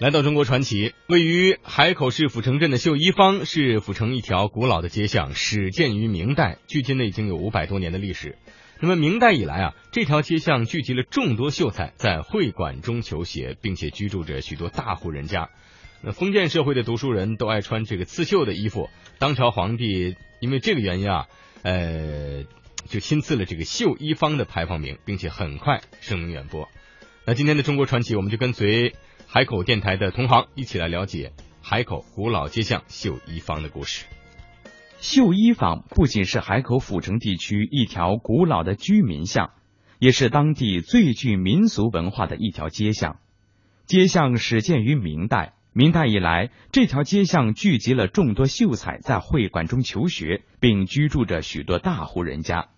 来到中国传奇，位于海口市阜城镇的绣衣坊是阜城一条古老的街巷，始建于明代，距今呢已经有五百多年的历史。那么明代以来啊，这条街巷聚集了众多秀才在会馆中求学，并且居住着许多大户人家。那封建社会的读书人都爱穿这个刺绣的衣服，当朝皇帝因为这个原因啊，呃，就亲赐了这个绣衣坊的牌坊名，并且很快声名远播。那今天的中国传奇，我们就跟随。海口电台的同行一起来了解海口古老街巷绣衣坊的故事。绣衣坊不仅是海口府城地区一条古老的居民巷，也是当地最具民俗文化的一条街巷。街巷始建于明代，明代以来，这条街巷聚集了众多秀才在会馆中求学，并居住着许多大户人家。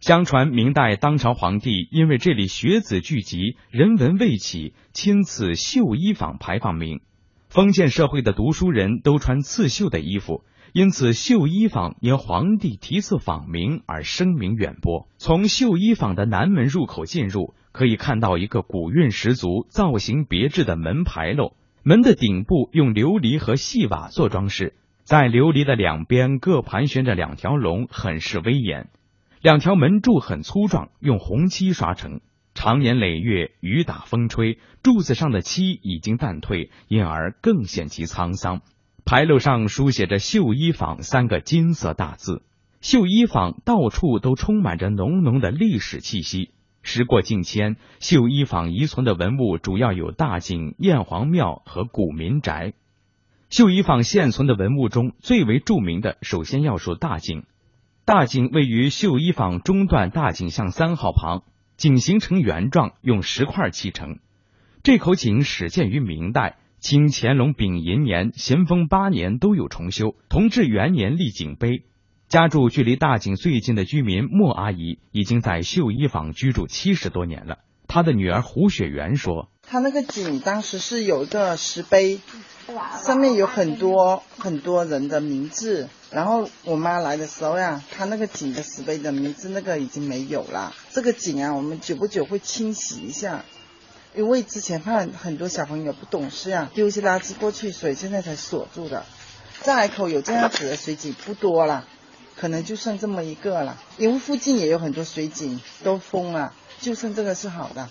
相传明代当朝皇帝因为这里学子聚集，人文未起，亲赐绣衣坊牌坊名。封建社会的读书人都穿刺绣的衣服，因此绣衣坊因皇帝题赐坊名而声名远播。从绣衣坊的南门入口进入，可以看到一个古韵十足、造型别致的门牌楼。门的顶部用琉璃和细瓦做装饰，在琉璃的两边各盘旋着两条龙，很是威严。两条门柱很粗壮，用红漆刷成，常年累月，雨打风吹，柱子上的漆已经淡褪，因而更显其沧桑。牌楼上书写着“绣衣坊”三个金色大字。绣衣坊到处都充满着浓浓的历史气息。时过境迁，绣衣坊遗存的文物主要有大井、燕皇庙和古民宅。绣衣坊现存的文物中最为著名的，首先要数大井。大井位于绣衣坊中段大井巷三号旁，井形呈圆状，用石块砌成。这口井始建于明代，清乾隆丙寅年、咸丰八年都有重修。同治元年立井碑。家住距离大井最近的居民莫阿姨，已经在绣衣坊居住七十多年了。他的女儿胡雪媛说：“他那个井当时是有一个石碑。”上面有很多很多人的名字，然后我妈来的时候呀，他那个井的石碑的名字那个已经没有了。这个井啊，我们久不久会清洗一下，因为之前怕很多小朋友不懂事呀，丢些垃圾过去，所以现在才锁住的。在海口有这样子的水井不多了，可能就剩这么一个了。因为附近也有很多水井都封了，就剩这个是好的。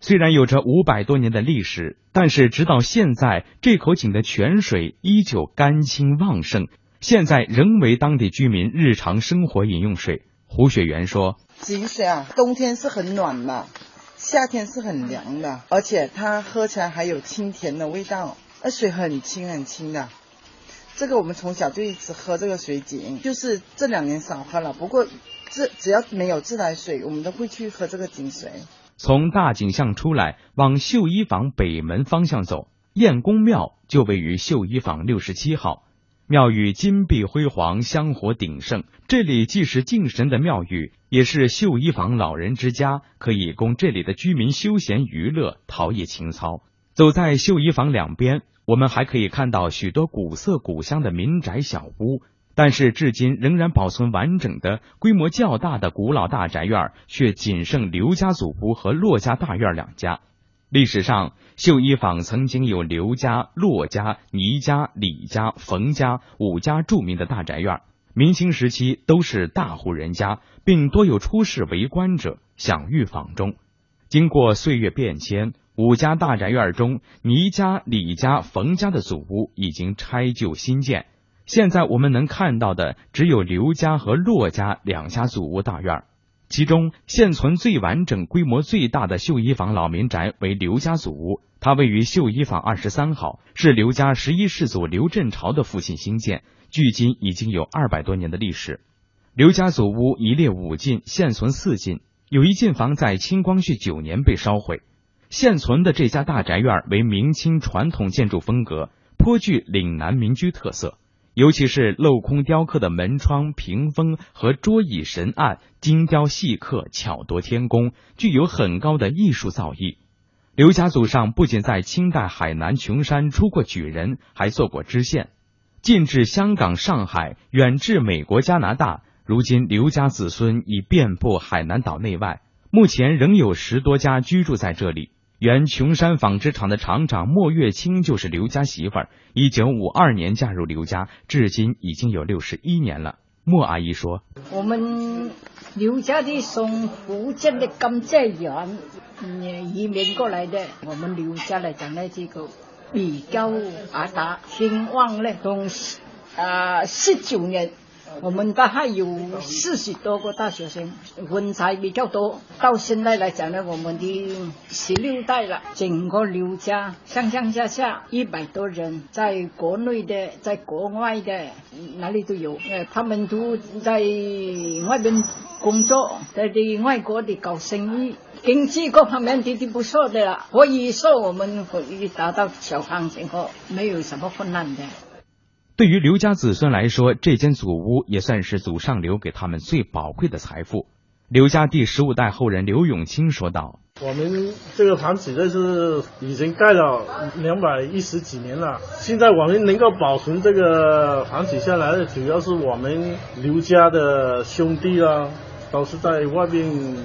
虽然有着五百多年的历史，但是直到现在，这口井的泉水依旧干清旺盛，现在仍为当地居民日常生活饮用水。胡雪媛说：“井水啊，冬天是很暖的，夏天是很凉的，而且它喝起来还有清甜的味道，那水很清很清的。这个我们从小就一直喝这个水井，就是这两年少喝了。不过这只要没有自来水，我们都会去喝这个井水。”从大井巷出来，往绣衣坊北门方向走，燕公庙就位于绣衣坊六十七号。庙宇金碧辉煌，香火鼎盛。这里既是敬神的庙宇，也是绣衣坊老人之家，可以供这里的居民休闲娱乐、陶冶情操。走在绣衣坊两边，我们还可以看到许多古色古香的民宅小屋。但是，至今仍然保存完整的、规模较大的古老大宅院，却仅剩刘家祖屋和骆家大院两家。历史上，绣衣坊曾经有刘家、骆家、倪家、李家、冯家五家著名的大宅院，明清时期都是大户人家，并多有出仕为官者享誉坊中。经过岁月变迁，五家大宅院中，倪家、李家、冯家的祖屋已经拆旧新建。现在我们能看到的只有刘家和骆家两家祖屋大院，其中现存最完整、规模最大的绣衣坊老民宅为刘家祖屋，它位于绣衣坊二十三号，是刘家十一世祖刘振朝的父亲兴建，距今已经有二百多年的历史。刘家祖屋一列五进，现存四进，有一进房在清光绪九年被烧毁。现存的这家大宅院为明清传统建筑风格，颇具岭南民居特色。尤其是镂空雕刻的门窗、屏风和桌椅神案，精雕细刻，巧夺天工，具有很高的艺术造诣。刘家祖上不仅在清代海南琼山出过举人，还做过知县，近至香港、上海，远至美国、加拿大。如今刘家子孙已遍布海南岛内外，目前仍有十多家居住在这里。原琼山纺织厂的厂长莫月清就是刘家媳妇儿，一九五二年嫁入刘家，至今已经有六十一年了。莫阿姨说：“我们刘家的从福建的甘蔗园移民过来的，我们刘家来讲呢，这个比较发达兴旺呢，从啊十九年。”我们大概有四十多个大学生，文才比较多。到现在来讲呢，我们的十六代了，整个刘家上上下下一百多人，在国内的，在国外的，哪里都有。呃，他们都在外边工作，在的外国的搞生意，经济各方面都都不错的了。可以说，我们可以达到小康生活，没有什么困难的。对于刘家子孙来说，这间祖屋也算是祖上留给他们最宝贵的财富。刘家第十五代后人刘永清说道：“我们这个房子这是已经盖了两百一十几年了，现在我们能够保存这个房子下来的，主要是我们刘家的兄弟啊，都是在外面。”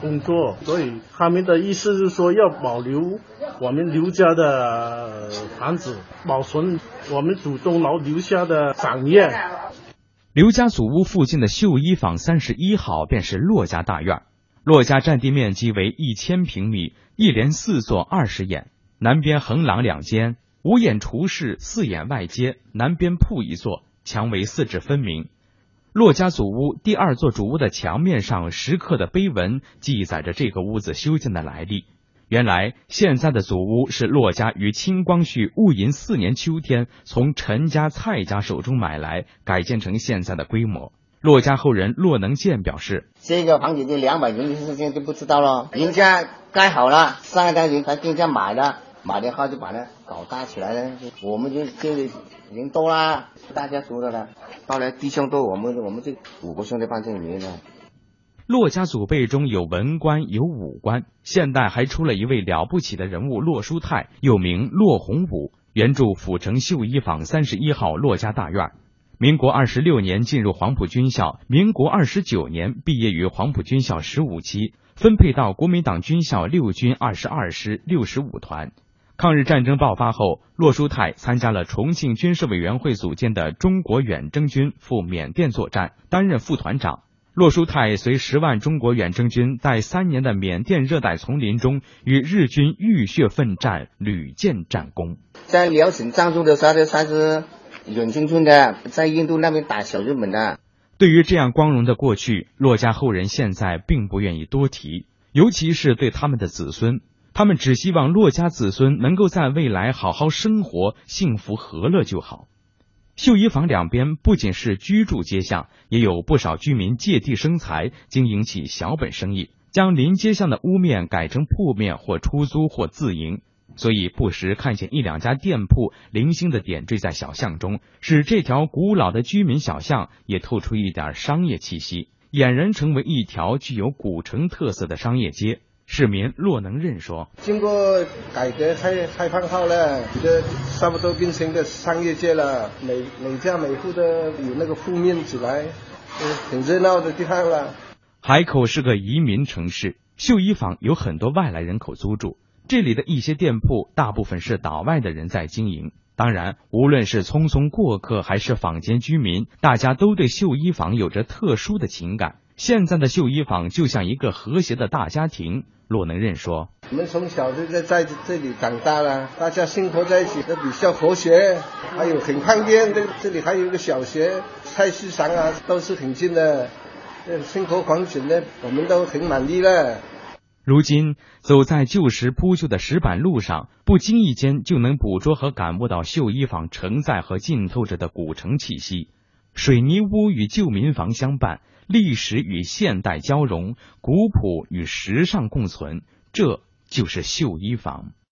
工作，所以他们的意思是说要保留我们刘家的房子，保存我们祖宗老留下的产业。刘家祖屋附近的绣衣坊三十一号便是骆家大院，骆家占地面积为一千平米，一连四座二十眼，南边横廊两间，五眼厨室，四眼外街，南边铺一座，墙围四指分明。骆家祖屋第二座主屋的墙面上石刻的碑文，记载着这个屋子修建的来历。原来，现在的祖屋是骆家于清光绪戊寅四年秋天从陈家、蔡家手中买来，改建成现在的规模。骆家后人骆能建表示：“这个房子的两百年的事情就不知道了，人家盖好了，上一代人才跟家买的。”马连浩就把它搞大起来了，我们就就人多啦，大家族的了。后来弟兄多，我们我们这五个兄弟搬进里面了。骆家祖辈中有文官有武官，现代还出了一位了不起的人物骆书泰，又名骆洪武，原住府城绣衣坊三十一号骆家大院。民国二十六年进入黄埔军校，民国二十九年毕业于黄埔军校十五期，分配到国民党军校六军二十二师六十五团。抗日战争爆发后，洛书泰参加了重庆军事委员会组建的中国远征军，赴缅甸作战，担任副团长。洛书泰随十万中国远征军在三年的缅甸热带丛林中，与日军浴血奋战，屡建战功。在辽沈战斗的时候，他是远征军的，在印度那边打小日本的。对于这样光荣的过去，骆家后人现在并不愿意多提，尤其是对他们的子孙。他们只希望骆家子孙能够在未来好好生活，幸福和乐就好。绣衣坊两边不仅是居住街巷，也有不少居民借地生财，经营起小本生意，将临街巷的屋面改成铺面，或出租或自营。所以不时看见一两家店铺零星的点缀在小巷中，使这条古老的居民小巷也透出一点商业气息，俨然成为一条具有古城特色的商业街。市民骆能任说：“经过改革开开放后呢，这差不多变成个商业街了。每每家每户的有那个铺面起来，很热闹的地方了。”海口是个移民城市，绣衣坊有很多外来人口租住。这里的一些店铺，大部分是岛外的人在经营。当然，无论是匆匆过客还是坊间居民，大家都对绣衣坊有着特殊的情感。现在的绣衣坊就像一个和谐的大家庭。骆能任说：“我们从小就在在这里长大了，大家生活在一起都比较和谐，还有很方便。这这里还有一个小学，菜市场啊都是很近的，生活环境呢我们都很满意了。”如今走在旧时铺就的石板路上，不经意间就能捕捉和感悟到绣衣坊承载和浸透着的古城气息。水泥屋与旧民房相伴。历史与现代交融，古朴与时尚共存，这就是绣衣坊。